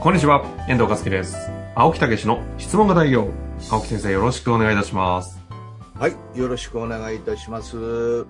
こんにちは、遠藤和樹です。青木武の質問型営業。青木先生、よろしくお願いいたします。はい、よろしくお願いいたします。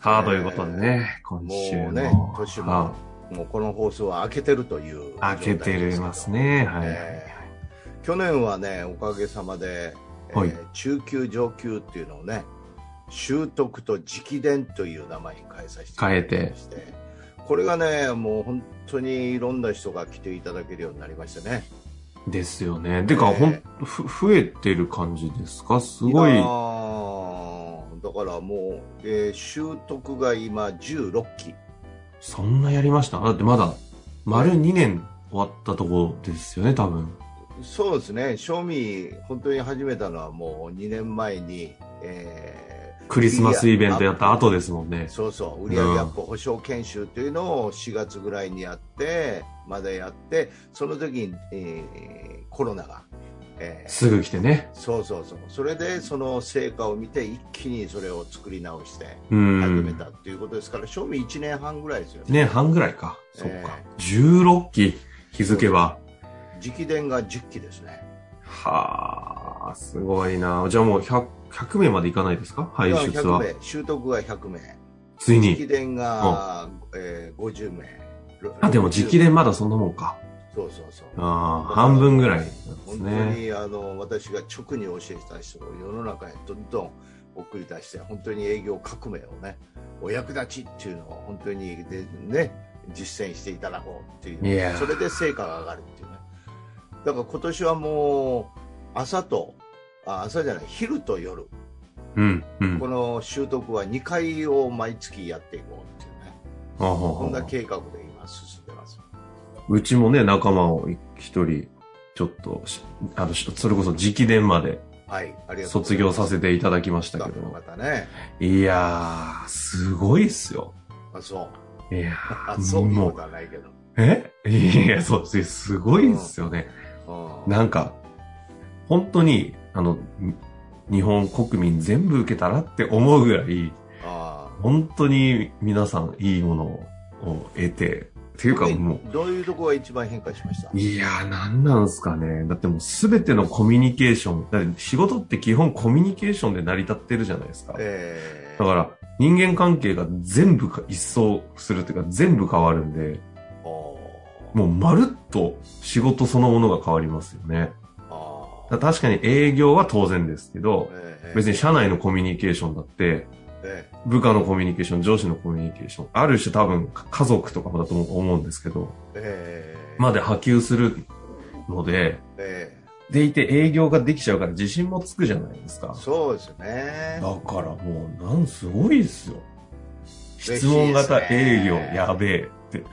さあ、ということでね、今週の。もうね、年も、はもうこの放送は明けてるというい開けてますね。はい。えー去年はね、おかげさまで、えーはい中級上級っていうのをね、習得と直伝という名前に変えさせていただきまして、これがね、もう本当にいろんな人が来ていただけるようになりましたね。ですよね。てか、えーほん、ふ、増えてる感じですか？すごい。だからもう、えー習得が今16期。そんなやりました？だってまだ、丸2年終わったとこですよね、多分。そうですね、賞味、本当に始めたのはもう2年前に、えークリスマスイベントやった後ですもんね。そうそう、売上アップ保証研修というのを4月ぐらいにやって、まだやって、その時に、えーコロナが、えーすぐ来てね。そうそうそう、それでその成果を見て、一気にそれを作り直してう始ん。めたっていうことですから、賞味1年半ぐらいですよね。ね、半ぐらいか。そっえか。16期気づけば。直伝が10期ですね。はあ、すごいな。じゃあもう100、100名までいかないですか？排出は。100名、習得が100名。ついに。直伝が、えー、50名。あ、でも直伝まだそんなもんか。そうそうそう。ああ、半分ぐらいなんです本当ね。に、あの、私が直に教えた人を世の中へどんどん送り出して、本当に営業革命をね、お役立ちっていうのを本当にで、ね、実践していただこうっていう。それで成果が上がるっていうね。だから今年はもう、朝と、あ朝じゃない、昼と夜、うん、うん。この習得は2回を毎月やっていこうっていうね。こんな計画で今進んでます。うちもね、仲間を一人、ちょっとし、あの、しそれこそ直伝まではい。卒業させていただきましたけど。方ね。いやー、すごいっすよ。あ、そう。いやあ、ー、そうもうないけど。え？いや、そうです。すごいっすよね。うんなんか、本当に、あの、日本国民全部受けたらって思うぐらい、あ本当に皆さんいいものを得て、っていうかもどういうとこが一番変化しました？う、いやー、なんなんすかね。だってもうすべてのコミュニケーション、だって仕事って基本コミュニケーションで成り立ってるじゃないですか。えだから、人間関係が全部か一掃するっていうか全部変わるんで、おもうまるっと仕事そのものが変わりますよね。から確かに営業は当然ですけど、え別に社内のコミュニケーションだって、え部下のコミュニケーション、上司のコミュニケーション、ある種多分家族とかもだと思うんですけど、ええまで波及するので、えでいて営業ができちゃうから自信もつくじゃないですかえ。そうですねだからもう、なんすごいですよ。質問型営業ねやべえって。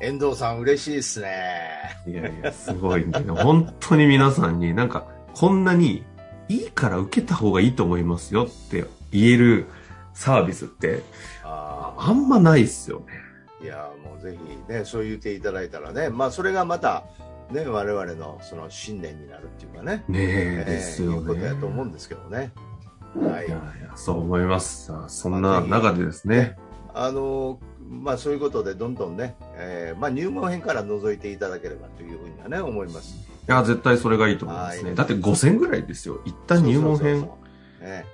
遠藤さん嬉しいですねいやいや、すごいんだよ。本当に皆さんになんか、こんなにいいから受けた方がいいと思いますよって言えるサービスって、ああんまないっすよね。あいやもうぜひねそう言っていただいたらねまあそれがまたね我々のその信念になるっていうかねねえ、ええですよね。いうことやと思うんですけどねはいいやいや、そう思います。さあそんな中でですね、あのまあそういうことでどんどんね、えーまあ入門編から覗いていただければというふうにはね思います。いや、絶対それがいいと思いますね。はいだって5000ぐらいですよ。一旦入門編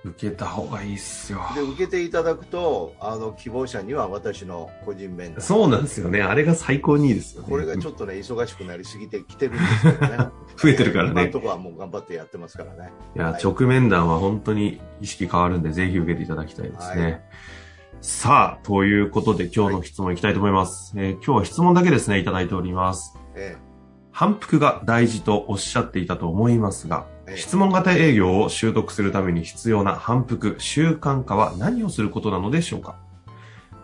受けた方がいいっすよ。で受けていただくとあの希望者には私の個人面談そうなんですよね。あれが最高にいいですよね。これがちょっとね忙しくなりすぎてきてるんですけどね 増えてるからね今のところはもう頑張ってやってますからねいや、はい直面談は本当に意識変わるんで、ぜひ受けていただきたいですね。はいさあ、ということで今日の質問いきたいと思います。えー今日は質問だけですね、いただいております。え反復が大事とおっしゃっていたと思いますが、ええ質問型営業を習得するために必要な反復、習慣化は何をすることなのでしょうか？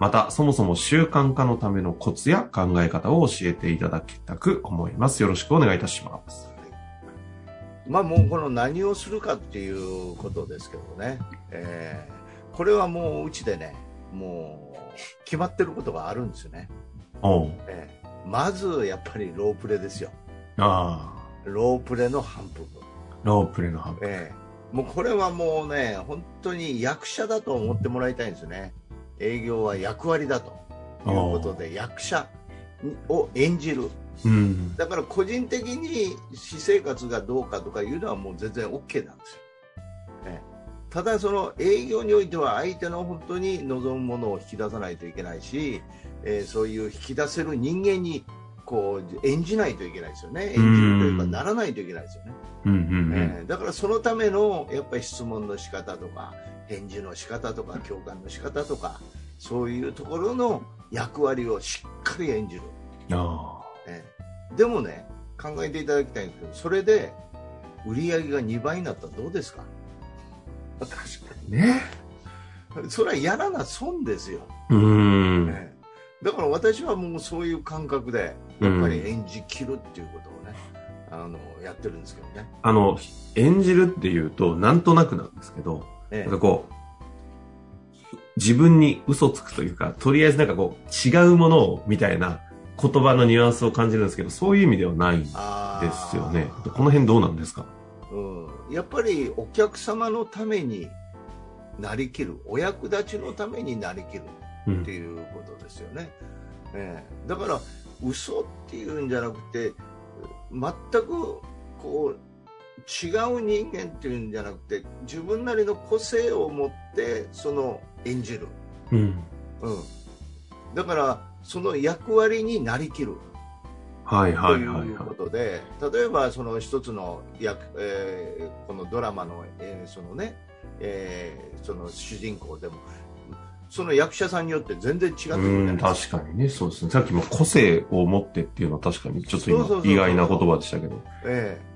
また、そもそも習慣化のためのコツや考え方を教えていただきたく思います。よろしくお願いいたします。まあもうこの何をするかっていうことですけどね、えーこれはもううちでね、もう決まってることがあるんですよね。えーまずやっぱりロープレですよ。あロープレの反復。あ、ロープレの反復。ええもうこれはもうね、本当に役者だと思ってもらいたいんですよね。営業は役割だということで、役者を演じる。うん。だから個人的に私生活がどうかとかいうのはもう全然 OK なんですよ。ええただその営業においては相手の本当に望むものを引き出さないといけないし、えーそういう引き出せる人間にこう演じないといけないですよね。演じるというかうんならないといけないですよね。うんうんうん。えーだからそのためのやっぱり質問の仕方とか返事の仕方とか共感の仕方とかそういうところの役割をしっかり演じる、あえーでもね考えていただきたいんですけどそれで売り上げが2倍になったらどうですか？あ、確かにね。それはやらな損ですよ、うーん。えーだから私はもうそういう感覚でやっぱり演じきるっていうことをね、あのやってるんですけどね、あの、演じるっていうと、なんとなくなんですけど、えなんかこう、自分に嘘つくというか、とりあえずなんかこう、違うものを、みたいな言葉のニュアンスを感じるんですけど、そういう意味ではないんですよね。この辺どうなんですか？うん、やっぱりお客様のためになりきるお役立ちのためになりきるうん。っていうことですよね、ええ。だから嘘っていうんじゃなくて全くこう違う人間っていうんじゃなくて自分なりの個性を持ってその演じる、うん。うん、だからその役割になりきるはいとはいはいはいうことで、例えばその一つの役、えーこのドラマの、えーそのね、えーその主人公でもその役者さんによって全然違ってくい。る確かにね、そうですね。さっきも個性を持ってっていうのは確かにちょっと今意外な言葉でしたけど。ええ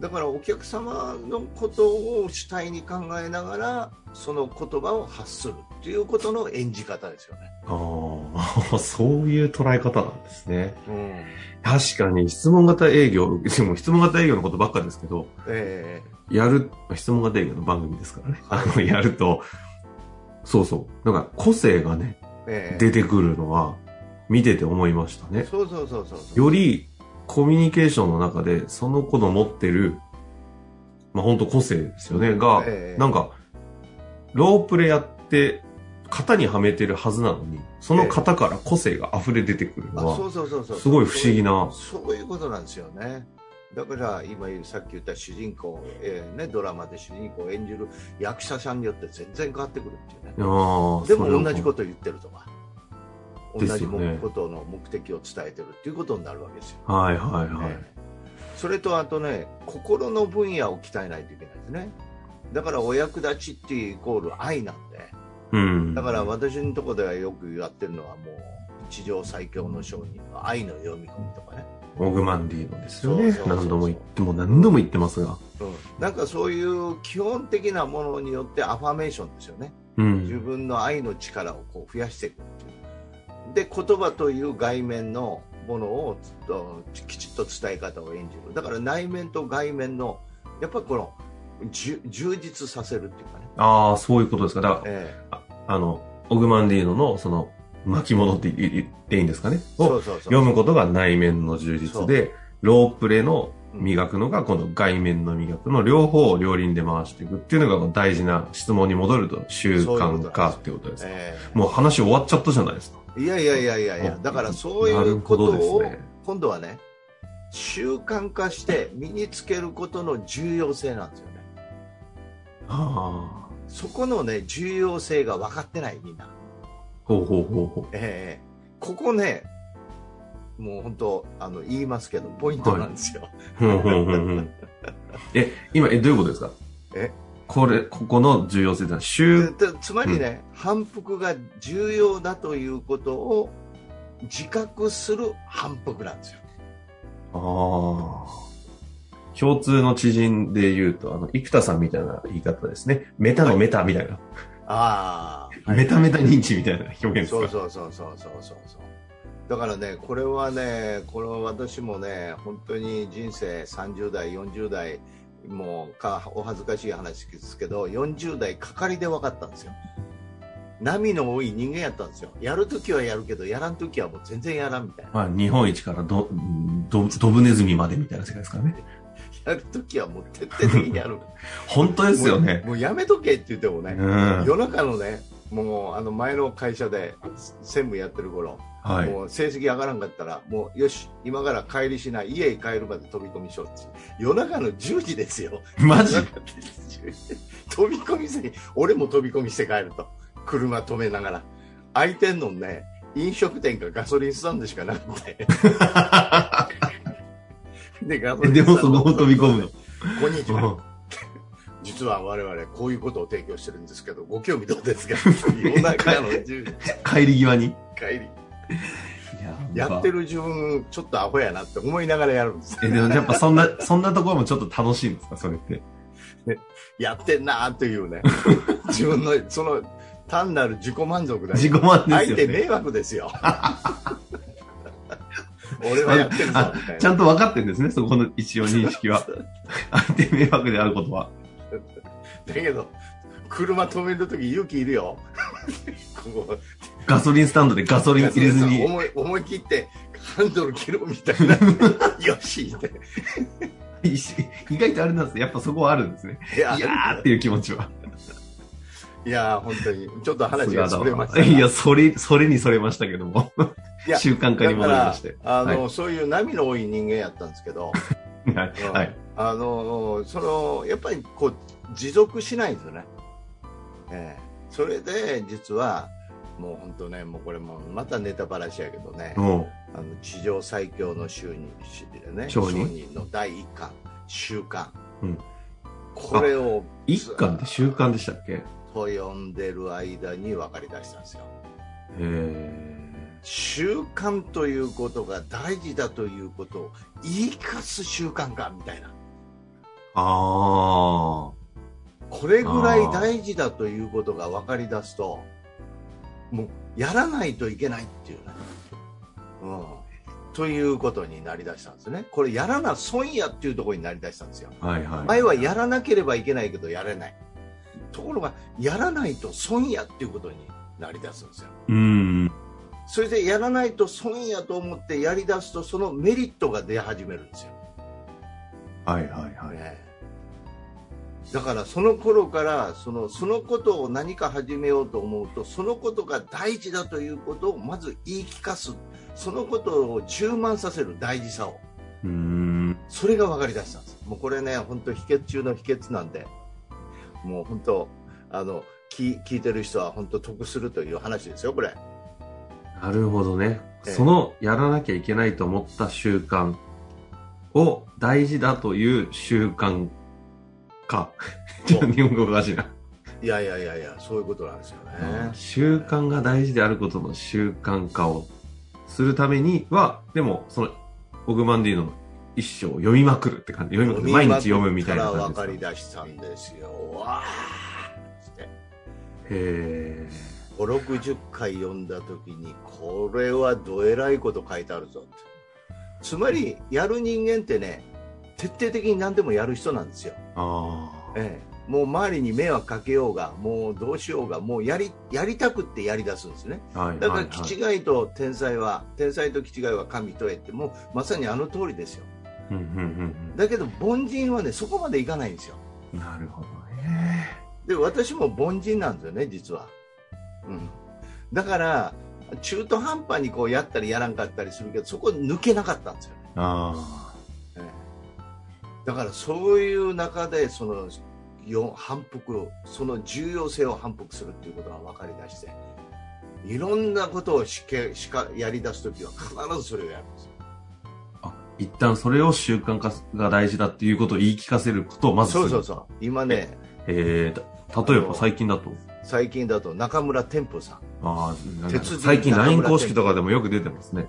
だからお客様のことを主体に考えながらその言葉を発するっていうことの演じ方ですよね。ああ、そういう捉え方なんですね。うん確かに質問型営業、でも質問型営業のことばっかですけど、えやる、質問型営業の番組ですからね。はいあの、やると、そうそう。なんか個性がね、えええ出てくるのは、見てて思いましたね。そうそうそうそうより、コミュニケーションの中で、その子の持ってる、まあ本当個性ですよね。が、ええなんか、ロープレやって、型にはめてるはずなのに、その型から個性が溢れ出てくるのは、あそうそうそうそう。すごい不思議な。そういうことなんですよね。だから今さっき言った主人公、えーね、ドラマで主人公を演じる役者さんによって全然変わってくるっていうね。でも同じこと言ってるとか。同じことの目的を伝えてるっていうことになるわけですよ、はいはいはい。ええそれとあとね心の分野を鍛えないといけないですね。だからお役立ちっていうイコール愛なんでうん。だから私のところではよくやってるのはもう地上最強の商人の愛の読み込みとかね、オグマンディーノですよね。何度も言っても何度も言ってますが。うん、なんかそういう基本的なものによってアファメーションですよねうん。自分の愛の力をこう増やしていくで言葉という外面のものをときちっと伝え方を演じるだから内面と外面のやっぱりこの充実させるっていうかね、ああ、そういうことですか。だから、えあの、オグマンディーノの、その、巻物って言言っていいんですかね？を読むことが内面の充実で、ロープレのうん磨くのが、この外面の磨くの両方を両輪で回していくっていうのが大事な質問に戻ると習慣化ってことです。えもう話終わっちゃったじゃないですか。えいやいやいやいやいやおだからそういうことをね。今度はね習慣化して身につけることの重要性なんですよね。ああ。そこのね重要性が分かってないみんなほうほうほうほええここね、もう本当、あの、言いますけど、ポイントなんですよ。う。ふんふんふんふんえ、今、え、どういうことですか？え？これ、ここの重要性ってのは、習、ででつまりね、反復が重要だということを自覚する反復なんですよ。ああ。共通の知人で言うと、あの、生田さんみたいな言い方ですね。メタのメタみたいな。ああ、メタメタ認知みたいな表現ですか？そうそうそうそうそうそう。だからねこれはねこれは私もね本当に人生30代40代もうかお恥ずかしい話ですけど40代かかりで分かったんですよ。波の多い人間やったんですよ。やるときはやるけどやらんときはもう全然やらんみたいな、まあ、日本一からどどドブネズミまでみたいな世界ですからねやるときはもう徹底的にやる。本当ですよね。もうやめとけって言ってもね、うん、夜中のねもうあの前の会社で専務やってる頃、はい、もう成績上がらんかったらもうよし今から帰りしない家へ帰るまで飛び込みしようって。夜中の10時ですよ。マジ？飛び込みして俺も飛び込みして帰ると。車止めながら。空いてんのね飲食店かガソリンスタンドしかなくて でガソリンでもその飛び込むの。こんにちは実は我々こういうことを提供してるんですけど、ご興味どうですか？夜中の 帰り際に。帰り。やってる自分、ちょっとアホやなって思いながらやるんです。え、でもやっぱそんな、そんなところもちょっと楽しいんですか、それって。やってんなーっていうね。自分の、その、単なる自己満足だ自己満足、ね、相手迷惑ですよ。俺はやってるぞみたいな。ちゃんと分かってるんですね、そこの一応認識は。相手迷惑であることは。だけど、車止めるとき勇気いるよ。ガソリンスタンドでガソリン入れずに。思い思い切ってハンドル切ろうみたいな。よしって。意外とあれなんですやっぱそこはあるんですね。いやーっていう気持ちは。いや本当に。ちょっと話がそれました。いや、それ、それにそれましたけども。習慣化に戻りまして。あの、はい、そういう波の多い人間やったんですけど。はい。あの、その、やっぱりこう、持続しないんですよね。えー、それで実はもう本当ねもうこれもまたネタばらしやけどね、あの地上最強の就任ね商人の第一巻週刊、うん、これを一巻って週刊でしたっけ？と呼んでる間に分かりだしたんですよ。へえ。習慣ということが大事だということを言いかす習慣かみたいな。ああ。これぐらい大事だということが分かり出すともうやらないといけないっていうね、うん、ということになりだしたんですね。これやらな損やっていうところになりだしたんですよ、はいはい、前はやらなければいけないけどやれない。ところがやらないと損やっていうことになりだすんですよ。うんそれでやらないと損やと思ってやりだすとそのメリットが出始めるんですよ。はいはいはい、ね。だからその頃からそのそのことを何か始めようと思うとそのことが大事だということをまず言い聞かす。そのことを充満させる大事さを。うん。それが分かりだしたんです。もうこれね本当秘訣中の秘訣なんでもう本当あの聞聞いてる人は本当得するという話ですよこれなるほどね、ええ、そのやらなきゃいけないと思った習慣を大事だという習慣か。ちょっと日本語おしいな。いやいやいやいや、そういうことなんですよね。習慣が大事であることの習慣化をするためには、でも、その、オグマンディの一生を読みまくるって感じ。読みまくる。毎日読むみたいな感じ分かり出したんですよ。わーへえ。5、60回読んだ時に、これはどえらいこと書いてあるぞ。つまり、やる人間ってね、徹底的に何でもやる人なんですよ。ええ、もう周りに迷惑かけようが、もうどうしようが、もうやりやりたくってやりだすんですね。はい、だから気違いと天才は、天才と気違いは神と得って、もうまさにあの通りですよ。だけど凡人はね、そこまでいかないんですよ。なるほどね。で、私も凡人なんですよね、実は。うん。だから、中途半端にこうやったりやらんかったりするけど、そこ抜けなかったんですよね。ああ。だからそういう中でその反復その重要性を反復するっていうことが分かりだしていろんなことをしけしかやりだす時は必ずそれをやるんですあ一旦それを習慣化が大事だっていうことを言い聞かせることをまずそうそうそう今ねえー、例えば最近だと最近だと中村天風さん。ああ最近 LINE 公式とかでもよく出てますね。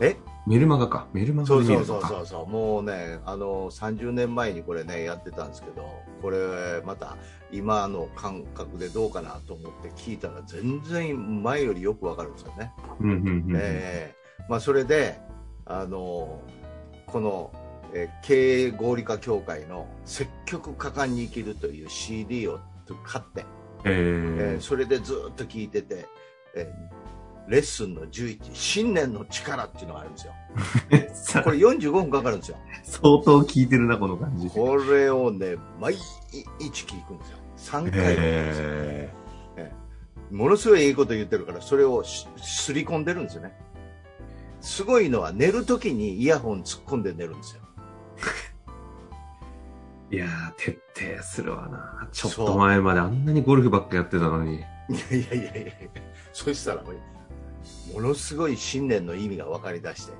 え？メルマガか。メルマガで見るそう。そうそうそうもうねあの30年前にこれねやってたんですけどこれまた今の感覚でどうかなと思って聞いたら全然前よりよくわかるんですよね、うんうんうん。ええ。まあ、それであのこの、えー経営合理化協会の積極果敢に生きるという CD を買って、ええーー、それでずっと聞いてて、えーレッスンの11信念の力っていうのがあるんですよ。さ これ45分かかるんですよ。相当聞いてるな、この感じ。これをね毎日聞くんですよ。3回も、えものすごいいいこと言ってるからそれをしすり込んでるんですよね。すごいのは寝るときにイヤホン突っ込んで寝るんですよ。ー、いやー、徹底するわな。ちょっと前まであんなにゴルフばっかやってたのに。いやいやいやいやそしたらものすごい信念の意味が分かりだして、へ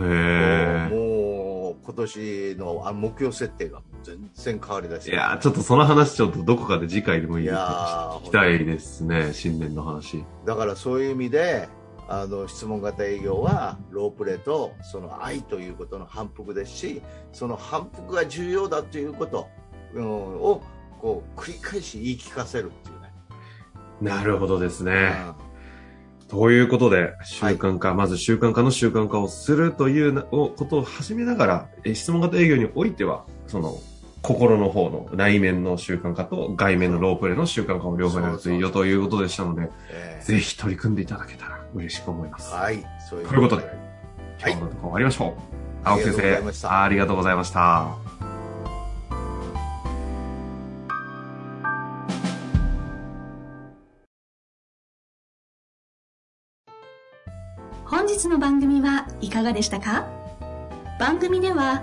え。もう今年のあ目標設定が全然変わりだしていやー、ちょっとその話ちょっとどこかで次回でもいいい聞きたいですね、新年の話。だからそういう意味であの質問型営業はロープレとその愛ということの反復ですしその反復が重要だということ、うんをこう繰り返し言い聞かせるっていうね。なるほどですね。うんということで、習慣化、まず習慣化の習慣化をするということを始めながら、え質問型営業においては、その、心の方の内面の習慣化と外面のロープレの習慣化を両方やるといいよということでしたので、えーぜひ取り組んでいただけたら嬉しく思います。はい、そういうということではい今日のところ終わりましょう。青木先ありがとうございまし生、たありがとうございました。本日の番組はいかがでしたか？番組では